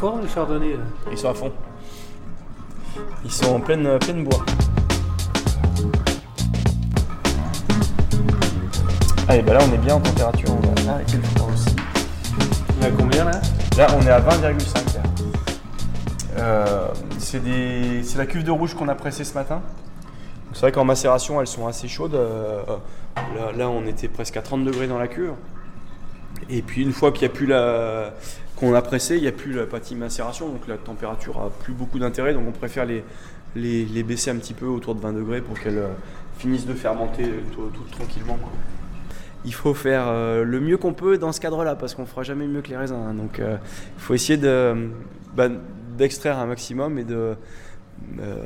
Forme les chardonnays là Ils sont à fond. Ils sont en pleine, pleine bois. Allez, bah là on est bien en température, on va arrêter le four aussi. On est à combien là? Là on est à 20,5 là. Euh, c'est des- c'est la cuve de rouge qu'on a pressée ce matin. C'est vrai qu'en macération elles sont assez chaudes. Euh, là, là, on était presque à 30 degrés dans la cuve. Et puis une fois qu'il n'y a plus la qu'on a pressé, il n'y a plus la partie macération, donc la température a plus beaucoup d'intérêt. Donc on préfère les, les, baisser un petit peu autour de 20 degrés pour qu'elles euh, finissent de fermenter tout, tout tranquillement. Il faut faire euh, le mieux qu'on peut dans ce cadre-là, parce qu'on fera jamais mieux que les raisins. hein. Donc euh, il faut essayer de, bah, d'extraire un maximum et de, euh,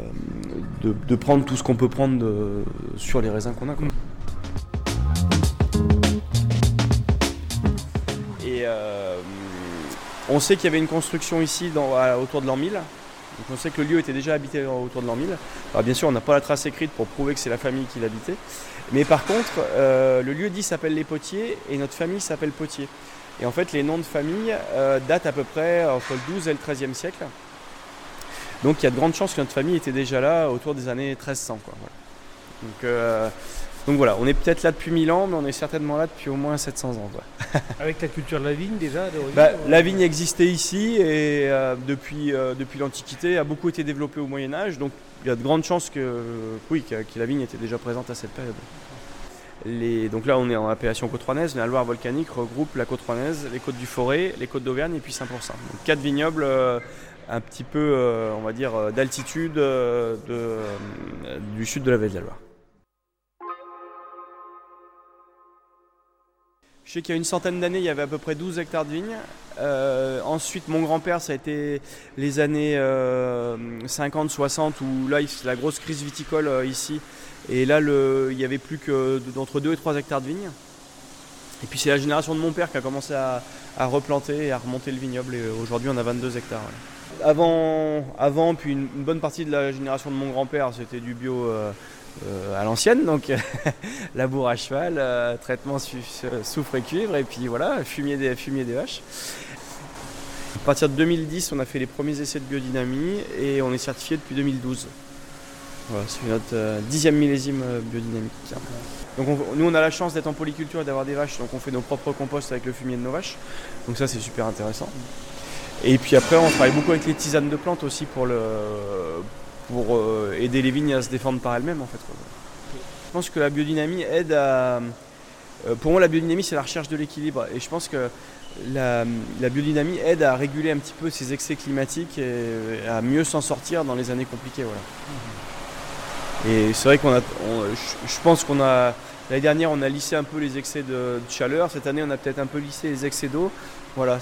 de, prendre tout ce qu'on peut prendre sur les raisins qu'on a. on sait qu'il y avait une construction ici autour de l'an 1000. Donc on sait que le lieu était déjà habité autour de l'an 1000. Alors bien sûr, on n'a pas la trace écrite pour prouver que c'est la famille qui l'habitait. Mais par contre, euh, le lieu dit s'appelle les Potiers et notre famille s'appelle Potier. Et en fait, les noms de famille euh, datent à peu près entre le 12 et le 13e siècle. Donc il y a de grandes chances que notre famille était déjà là autour des années 1300. quoi, voilà. Donc, euh, donc voilà, on est peut-être là depuis 1000 ans, mais on est certainement là depuis au moins 700 ans. quoi. Avec la culture de la vigne déjà Bah, ou- la vigne existait ici et euh, depuis, euh, depuis l'Antiquité a beaucoup été développée au Moyen Âge, donc il y a de grandes chances que, oui, que, que la vigne était déjà présente à cette période. Les, donc là on est en appellation côte rouennaise, la Loire volcanique regroupe la côte rouennaise, les côtes du Forêt, les côtes d'Auvergne et puis Saint-Pourçain. Donc quatre vignobles euh, un petit peu, euh, on va dire, euh, d'altitude euh, de, euh, du sud de la vallée de la Loire. Je sais qu'il y a une centaine d'années, il y avait à peu près 12 hectares de vignes. Euh, ensuite, mon grand-père, ça a été les années 50-60, où là, il- la grosse crise viticole euh, ici. Et là, il y avait plus que d'entre 2 et 3 hectares de vignes. Et puis, c'est la génération de mon père qui a commencé à, replanter et à remonter le vignoble. Et euh, aujourd'hui, on a 22 hectares. Avant, avant, puis une, une bonne partie de la génération de mon grand-père, c'était du bio euh, à l'ancienne. Donc, labour à cheval, euh, traitement soufre et cuivre, et puis voilà, fumier des, fumier des vaches. À partir de 2010, on a fait les premiers essais de biodynamie et on est certifié depuis 2012. Voilà, c'est notre euh, dixième millésime biodynamique. Donc on- nous, on a la chance d'être en polyculture et d'avoir des vaches, donc on fait nos propres composts avec le fumier de nos vaches. Donc ça, c'est super intéressant. Et puis après, on travaille beaucoup avec les tisanes de plantes aussi pour, le, pour euh, aider les vignes à se défendre par elles-mêmes en fait. quoi. Je pense que la biodynamie aide à. euh, Pour moi, la biodynamie, c'est la recherche de l'équilibre. Et je pense que la, la biodynamie aide à réguler un petit peu ces excès climatiques et à mieux s'en sortir dans les années compliquées. Voilà. Et c'est vrai qu'on a. on- je, pense qu'on a. L'année dernière, on a lissé un peu les excès de, de chaleur. Cette année, on a peut-être un peu lissé les excès d'eau. Voilà.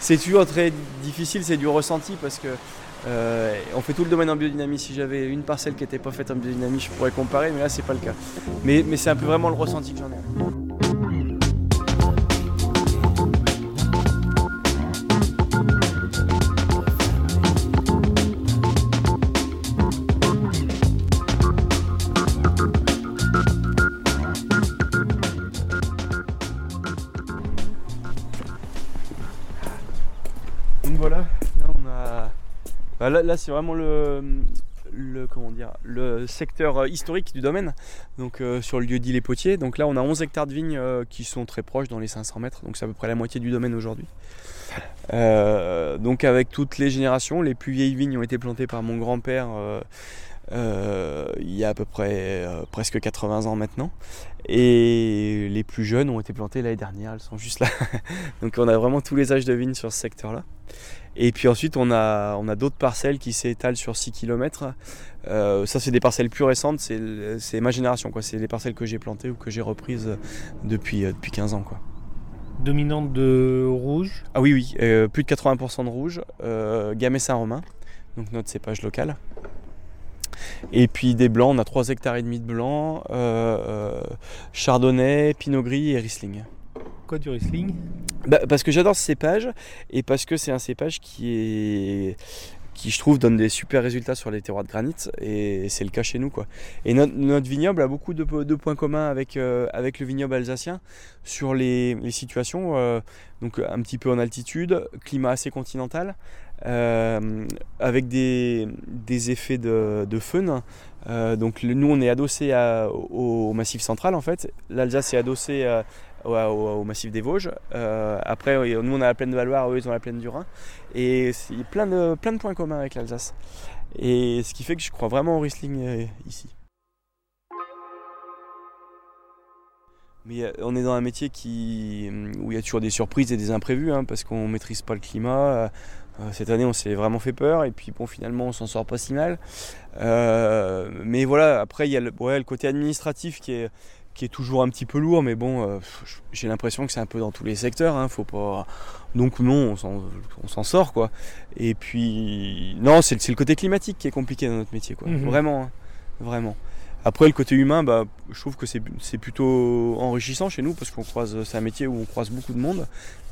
C'est toujours très difficile, c'est du ressenti parce que euh, on fait tout le domaine en biodynamie. Si j'avais une parcelle qui n'était pas faite en biodynamie, je pourrais comparer, mais là, c'est pas le cas. Mais, mais c'est un peu vraiment le ressenti que j'en ai. Là, là, c'est vraiment le, comment dire le secteur euh, historique du domaine. Donc euh, sur le lieu dit les Potiers. Donc là on a 11 hectares de vignes euh, qui sont très proches dans les 500 mètres. Donc c'est à peu près la moitié du domaine aujourd'hui. Donc avec toutes les générations, les plus vieilles vignes ont été plantées par mon grand-père. il y a à peu près presque 80 ans maintenant. Et les plus jeunes ont été plantées l'année dernière, elles sont juste là. Donc on a vraiment tous les âges de vignes sur ce secteur-là. Et puis ensuite on a, on a d'autres parcelles qui s'étalent sur 6 km. ça c'est des parcelles plus récentes, c'est, ma génération. Quoi. C'est les parcelles que j'ai plantées ou que j'ai reprises depuis, euh, depuis 15 ans. Quoi. Dominante de rouge? Ah oui, oui, euh, plus de 80% de rouge, euh, Gamay Saint-Romain, donc notre cépage local. Et puis des blancs, on a 3 hectares et demi de blancs, euh, euh, Chardonnay, Pinot Gris et Riesling. Quoi du Riesling Bah, parce que j'adore ce cépage et parce que c'est un cépage qui est qui je trouve donne des super résultats sur les terroirs de granit et c'est le cas chez nous quoi. Et notre, vignoble a beaucoup de, points communs avec, euh, avec le vignoble alsacien sur les, situations, euh, donc un petit peu en altitude, climat assez continental, euh, avec des, des effets de, de feun. Euh, donc nous on est adossé au, au massif central en fait, l'Alsace est adossée à- au, massif des Vosges. Euh, après nous on a la plaine de Valois, eux ils ont la plaine du Rhin. Et il y a plein de, points communs avec l'Alsace. Et ce qui fait que je crois vraiment au Riesling euh, ici. Mais euh, on est dans un métier qui, où il y a toujours des surprises et des imprévus, hein, parce qu'on ne maîtrise pas le climat. Cette année, on s'est vraiment fait peur, et puis bon, finalement, on s'en sort pas si mal. Mais voilà, après, il y a le côté administratif qui est, qui est toujours un petit peu lourd, mais bon, euh, j'ai l'impression que c'est un peu dans tous les secteurs. Hein, faut pas... Donc non, on s'en- sort, quoi. Et puis, non, c'est le côté climatique qui est compliqué dans notre métier, quoi. Mhm. Vraiment, hein, vraiment. Après, le côté humain, bah, je trouve que c'est plutôt enrichissant chez nous parce qu'on croise, c'est un métier où on croise beaucoup de monde,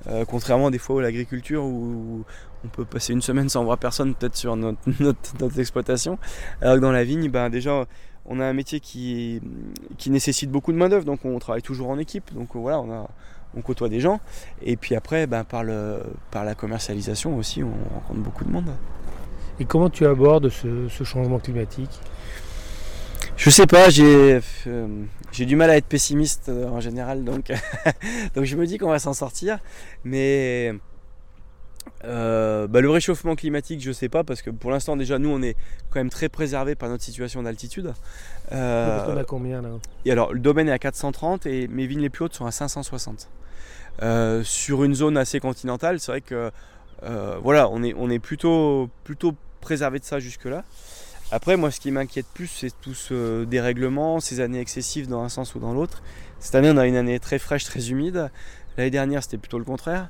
Euh, contrairement des fois à l'agriculture où on peut passer une semaine sans voir personne peut-être sur notre, notre, notre exploitation. Alors que dans la vigne, bah, déjà, on a un métier qui, qui nécessite beaucoup de main d'œuvre, donc on travaille toujours en équipe, donc voilà, on a on côtoie des gens, et puis après, ben, par, le, par la commercialisation aussi, on rencontre beaucoup de monde. Et comment tu abordes ce, ce changement climatique? Je sais pas, j'ai euh, j'ai du mal à être pessimiste euh, en général, donc, donc je me dis qu'on va s'en sortir. Mais euh, bah, le réchauffement climatique, je sais pas, parce que pour l'instant déjà nous on est quand même très préservé par notre situation d'altitude. Euh, On a combien là et alors le domaine est à 430 et mes vignes les plus hautes sont à 560. Euh, sur une zone assez continentale, c'est vrai que voilà, on est, on est plutôt, plutôt préservé de ça jusque-là. Après, moi, ce qui m'inquiète plus, c'est tout ce dérèglement, ces années excessives dans un sens ou dans l'autre. Cette année, on a une année très fraîche, très humide. L'année dernière, c'était plutôt le contraire.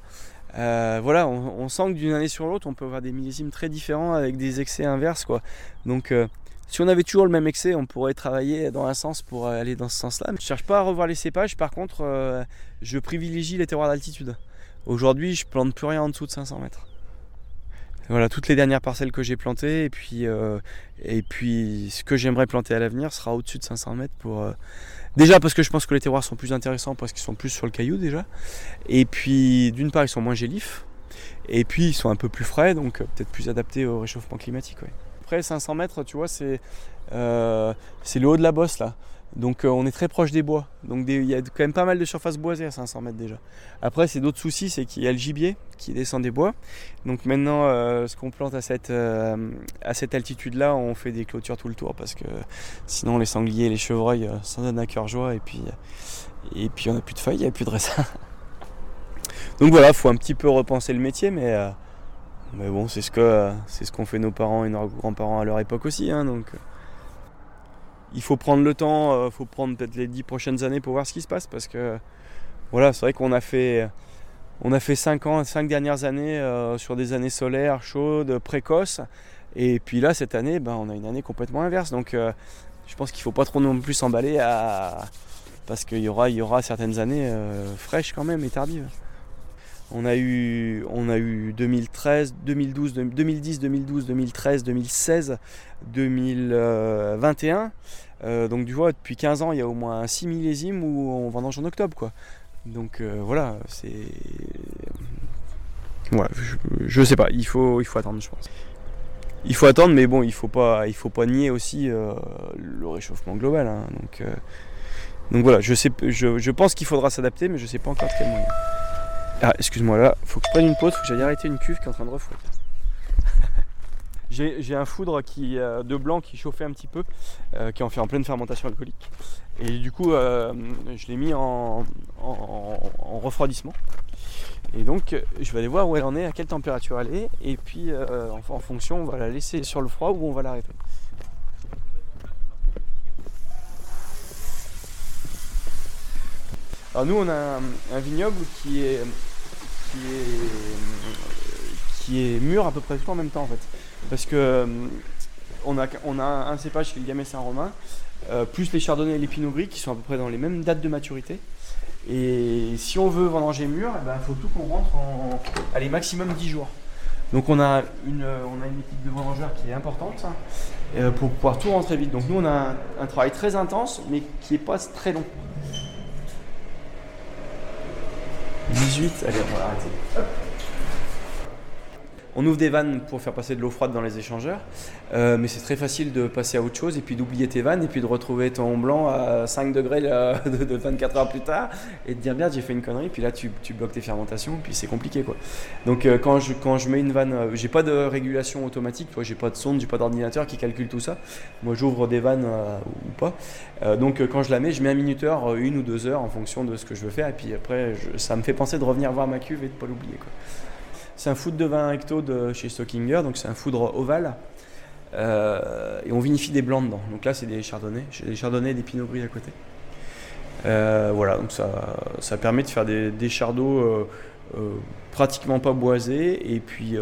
Euh, voilà, on, sent que d'une année sur l'autre, on peut avoir des millésimes très différents avec des excès inverses. Quoi. Donc, euh, si on avait toujours le même excès, on pourrait travailler dans un sens pour aller dans ce sens-là. Je ne cherche pas à revoir les cépages, par contre, euh, je privilégie les terroirs d'altitude. Aujourd'hui, je plante plus rien en dessous de 500 mètres. Voilà, toutes les dernières parcelles que j'ai plantées, et puis, euh, et puis ce que j'aimerais planter à l'avenir sera au-dessus de 500 mètres pour. euh, Déjà parce que je pense que les terroirs sont plus intéressants parce qu'ils sont plus sur le caillou déjà. Et puis d'une part ils sont moins gélifs. Et puis ils sont un peu plus frais, donc euh, peut-être plus adaptés au réchauffement climatique. Après 500 mètres, tu vois, c'est le haut de la bosse là. Donc euh, on est très proche des bois. Donc il y a quand même pas mal de surface boisée à 500 mètres déjà. Après c'est d'autres soucis, c'est qu'il y a le gibier qui descend des bois. Donc maintenant euh, ce qu'on plante à cette, euh, à cette altitude là, on fait des clôtures tout le tour parce que sinon les sangliers et les chevreuils s'en donnent à cœur joie et puis, et puis on n'a plus de feuilles, il n'y a plus de raisin. Donc voilà, faut un petit peu repenser le métier, mais, mais bon, c'est ce ce qu'ont fait nos parents et nos grands-parents à leur époque aussi. hein, donc il faut prendre le temps, il faut prendre peut-être les dix prochaines années pour voir ce qui se passe parce que voilà, c'est vrai qu'on a fait on a fait 5 ans, 5 dernières années euh, sur des années solaires, chaudes, précoces. Et puis là, cette année, ben, on a une année complètement inverse. Donc euh, je pense qu'il ne faut pas trop non plus s'emballer à... parce qu'il y aura, y aura certaines années euh, fraîches quand même et tardives. On a eu, on a eu 2013, 2012, 2010, 2012, 2013, 2016, 2021. Euh, donc tu vois, depuis 15 ans, il y a au moins 6 millésimes où on vendange en octobre. quoi. Donc euh, voilà, c'est. Voilà, je, je sais pas, il faut, attendre, je pense. Il faut attendre, mais bon, il faut pas, faut pas nier aussi euh, le réchauffement global. hein. donc, voilà, je, je, pense qu'il faudra s'adapter, mais je sais pas encore de quel moyen. Ah, excuse-moi, là, faut que je prenne une pause, faut que j'aille arrêter une cuve qui est en train de refroidir. J'ai un foudre euh, de blanc qui chauffait un petit peu, euh, qui en fait en pleine fermentation alcoolique. Et du coup, euh, je l'ai mis en, en- en refroidissement. Et donc, je vais aller voir où elle en est, à quelle température elle est. Et puis, en, en fonction, on va la laisser sur le froid ou on va l'arrêter. Alors nous, on a un, un vignoble qui est, qui est, qui est mûr à peu près tout en même temps en fait. Parce que euh, on a, on a un cépage qui est le Gamay Saint-Romain, euh, plus les Chardonnays et les Pinot Gris qui sont à peu près dans les mêmes dates de maturité. Et si on veut vendanger mûr, il faut tout qu'on rentre en allez, maximum 10 jours. Donc on a une, on a une équipe de vendangeurs qui est importante euh, pour pouvoir tout rentrer vite. Donc nous on a un, travail très intense mais qui est pas très long. 18, allez on va arrêter. On ouvre des vannes pour faire passer de l'eau froide dans les échangeurs, euh, mais c'est très facile de passer à autre chose et puis d'oublier tes vannes et puis de retrouver ton blanc à 5 degrés de, de 24 heures plus tard et de dire merde j'ai fait une connerie puis là tu, bloques tes fermentations puis c'est compliqué quoi. Donc euh, quand, je, mets une vanne, euh, j'ai pas de régulation automatique, j'ai pas de sonde, j'ai pas d'ordinateur qui calcule tout ça. Moi j'ouvre des vannes ou pas. Donc quand je la mets, je mets un minuteur, une ou deux heures en fonction de ce que je veux faire et puis après ça me fait penser de revenir voir ma cuve et de pas l'oublier quoi. C'est un foudre de vin recto de chez Stockinger, donc c'est un foudre ovale. Euh, et on vinifie des blancs dedans. Donc là, c'est des chardonnays. J'ai des chardonnays et des pinot gris à côté. Euh, voilà, donc ça, ça permet de faire des, des chardots euh, pratiquement pas boisés et puis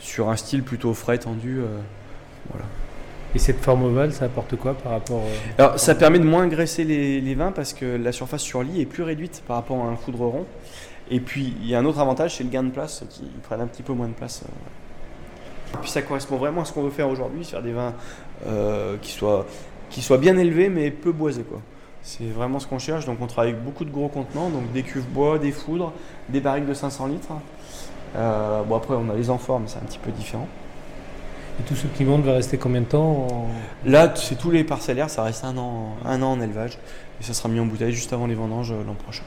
sur un style plutôt frais, tendu. voilà. Et cette forme ovale, ça apporte quoi par rapport Alors, ça permet de moins graisser les, les vins parce que la surface sur lit est plus réduite par rapport à un foudre rond. Et puis, il y a un autre avantage, c'est le gain de place qui prennent un petit peu moins de place. euh. Et puis, ça correspond vraiment à ce qu'on veut faire aujourd'hui, faire des vins euh, qui, soient, qui soient bien élevés mais peu boisés. Quoi. C'est vraiment ce qu'on cherche. Donc, on travaille avec beaucoup de gros contenants, donc des cuves bois, des foudres, des barriques de 500 litres. Euh, bon, après, on a les amphores, mais c'est un petit peu différent. Et tout ce qui monte va rester combien de temps en- Là, c'est tous les parcellaires, ça reste un an, un an en élevage. Et ça sera mis en bouteille juste avant les vendanges l'an prochain.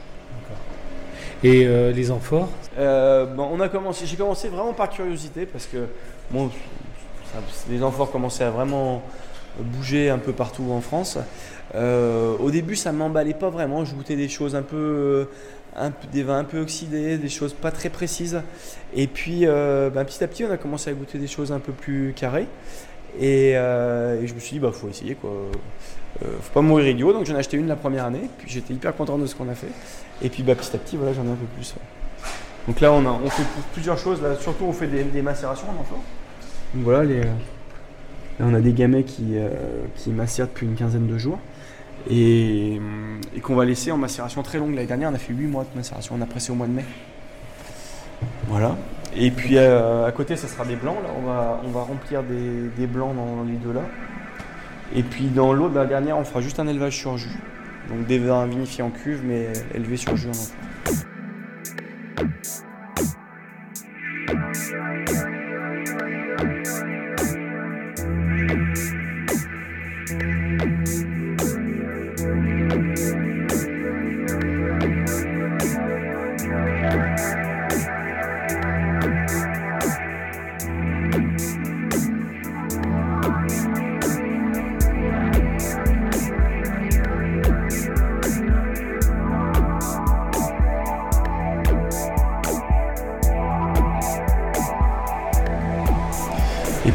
Et euh, les amphores Euh, bon, on a commencé, j'ai commencé vraiment par curiosité parce que bon, les amphores commençaient à vraiment bouger un peu partout en France. Euh, au début, ça m'emballait pas vraiment. Je goûtais des choses un peu, un des vins un peu oxydés, des choses pas très précises. Et puis, ben, petit à petit, on a commencé à goûter des choses un peu plus carrées. Et, et je me suis dit, bah, faut essayer quoi. Euh, faut pas mourir idiot. Donc j'en ai acheté une la première année. Puis j'étais hyper content de ce qu'on a fait. Et puis, bah, petit à petit, voilà, j'en ai un peu plus. Donc là, on, a, on fait plusieurs choses. Surtout, on fait des, macérations en amphore. Donc voilà, les, euh, là, on a des gamets qui, euh, qui macèrent depuis une quinzaine de jours. Et, qu'on va laisser en macération très longue. L'année dernière, on a fait 8 mois de macération. On a pressé au mois de mai. Voilà. Et puis à côté, ça sera des blancs. Là, on va, on va remplir des, des blancs dans les deux là. Et puis dans l'autre, la dernière, on fera juste un élevage sur jus. Donc des vins vinifiés en cuve, mais élevés sur jus en amphore.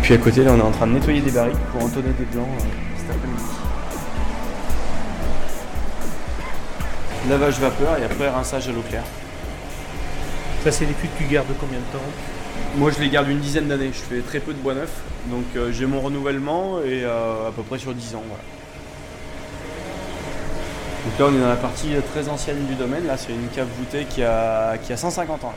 Puis à côté, là, on est en train de nettoyer des barriques pour entonner des blancs euh, cet après-midi. Lavage vapeur et après rinçage à l'eau claire. Ça, c'est des fûts que tu gardes combien de temps Moi, je les garde une dizaine d'années. Je fais très peu de bois neuf, donc euh, j'ai mon renouvellement et euh, à peu près sur 10 ans. Voilà. Donc là, on est dans la partie très ancienne du domaine. Là, c'est une cave voûtée qui a, qui a 150 ans.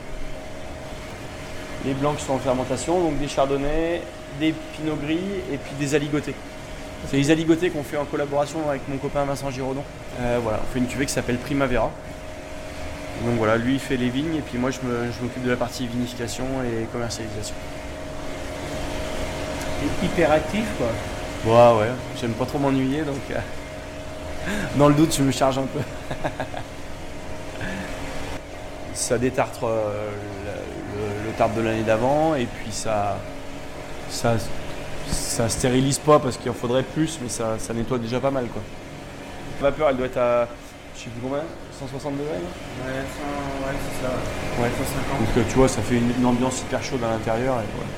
Les blancs qui sont en fermentation, donc des chardonnays, des pinots gris et puis des aligotés. C'est les aligotés qu'on fait en collaboration avec mon copain Vincent Giraudon. Euh, voilà, on fait une cuvée qui s'appelle Primavera. Donc voilà, lui il fait les vignes et puis moi je m'occupe de la partie vinification et commercialisation. Et hyper actif, quoi. Ouais, ouais, j'aime pas trop m'ennuyer donc euh, dans le doute je me charge un peu. ça détartre euh, le, le- le tartre de l'année d'avant et puis ça, ça, ça stérilise pas parce qu'il en faudrait plus mais ça, ça nettoie déjà pas mal quoi. La vapeur elle doit être à je sais plus combien 160 degrés Ouais, ouais, c'est ça. Ouais. 150. Donc tu vois ça fait une, une ambiance hyper chaude à l'intérieur et voilà.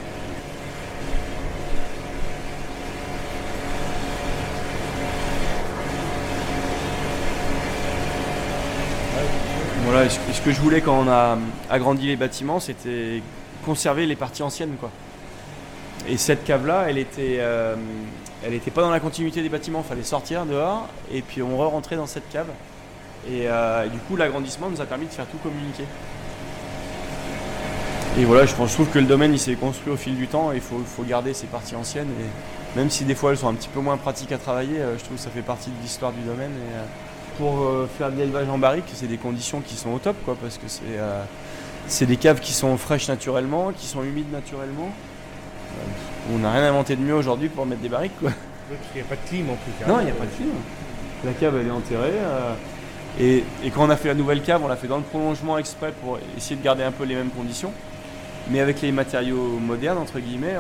Voilà, et ce que je voulais quand on a agrandi les bâtiments, c'était conserver les parties anciennes, quoi. Et cette cave-là, elle était, euh, elle était pas dans la continuité des bâtiments. Il fallait sortir dehors et puis on re-rentrait dans cette cave. Et, euh, et du coup, l'agrandissement nous a permis de faire tout communiquer. Et voilà, je, trouve que le domaine il s'est construit au fil du temps et il faut, garder ces parties anciennes. Et même si des fois elles sont un petit peu moins pratiques à travailler, euh, je trouve que ça fait partie de l'histoire du domaine. Et, pour faire de l'élevage en barrique, c'est des conditions qui sont au top, quoi, parce que c'est des caves qui sont fraîches naturellement, qui sont humides naturellement. On n'a rien inventé de mieux aujourd'hui pour mettre des barriques. Quoi. Il n'y a pas de clim en plus. Non, il n'y a pas de clim. La cave elle est enterrée. et, et, quand on a fait la nouvelle cave, on l'a fait dans le prolongement exprès pour essayer de garder un peu les mêmes conditions. Mais avec les matériaux modernes, entre guillemets,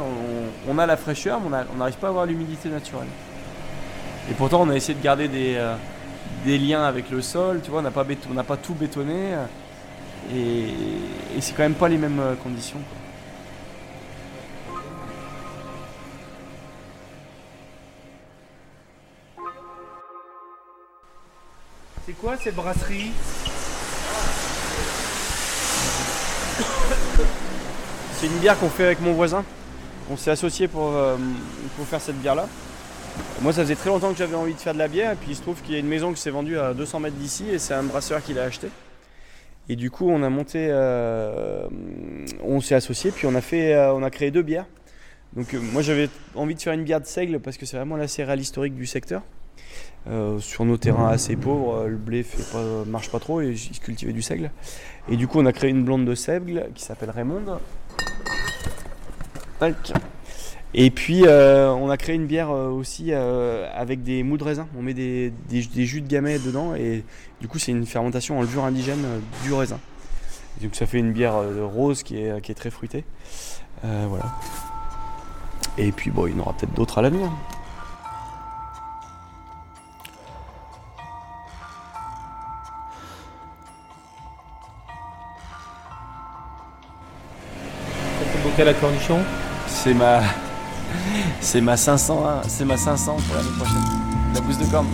on, a la fraîcheur, mais on n'arrive pas à avoir l'humidité naturelle. Et pourtant, on a essayé de garder des, euh, des liens avec le sol, tu vois, on n'a pas, pas, tout bétonné. et, et c'est quand même pas les mêmes euh, conditions. C'est quoi cette brasserie C'est une bière qu'on fait avec mon voisin. On s'est associé pour, euh, pour faire cette bière-là. Moi, ça faisait très longtemps que j'avais envie de faire de la bière. Et puis, il se trouve qu'il y a une maison qui s'est vendue à 200 mètres d'ici. Et c'est un brasseur qui l'a acheté. Et du coup, on a monté. Euh, on s'est associé. Puis, on a, fait, euh, on a créé deux bières. Donc, moi, j'avais envie de faire une bière de seigle parce que c'est vraiment la céréale historique du secteur. Sur nos terrains assez pauvres, le blé fait marche pas trop et ils cultivaient du seigle. Et du coup, on a créé une blonde de seigle qui s'appelle Raymond. Et puis euh, on a créé une bière euh, aussi euh, avec des mous de raisin. On met des, jus de gamay dedans et du coup c'est une fermentation en levure indigène du raisin. donc ça fait une bière rose qui est, qui est très fruitée. voilà. Et puis bon, il y en aura peut-être d'autres à l'avenir. Quelle cornichon C'est ma. C'est ma 500, hein. c'est ma 500 pour l'année prochaine. La bouse de corne.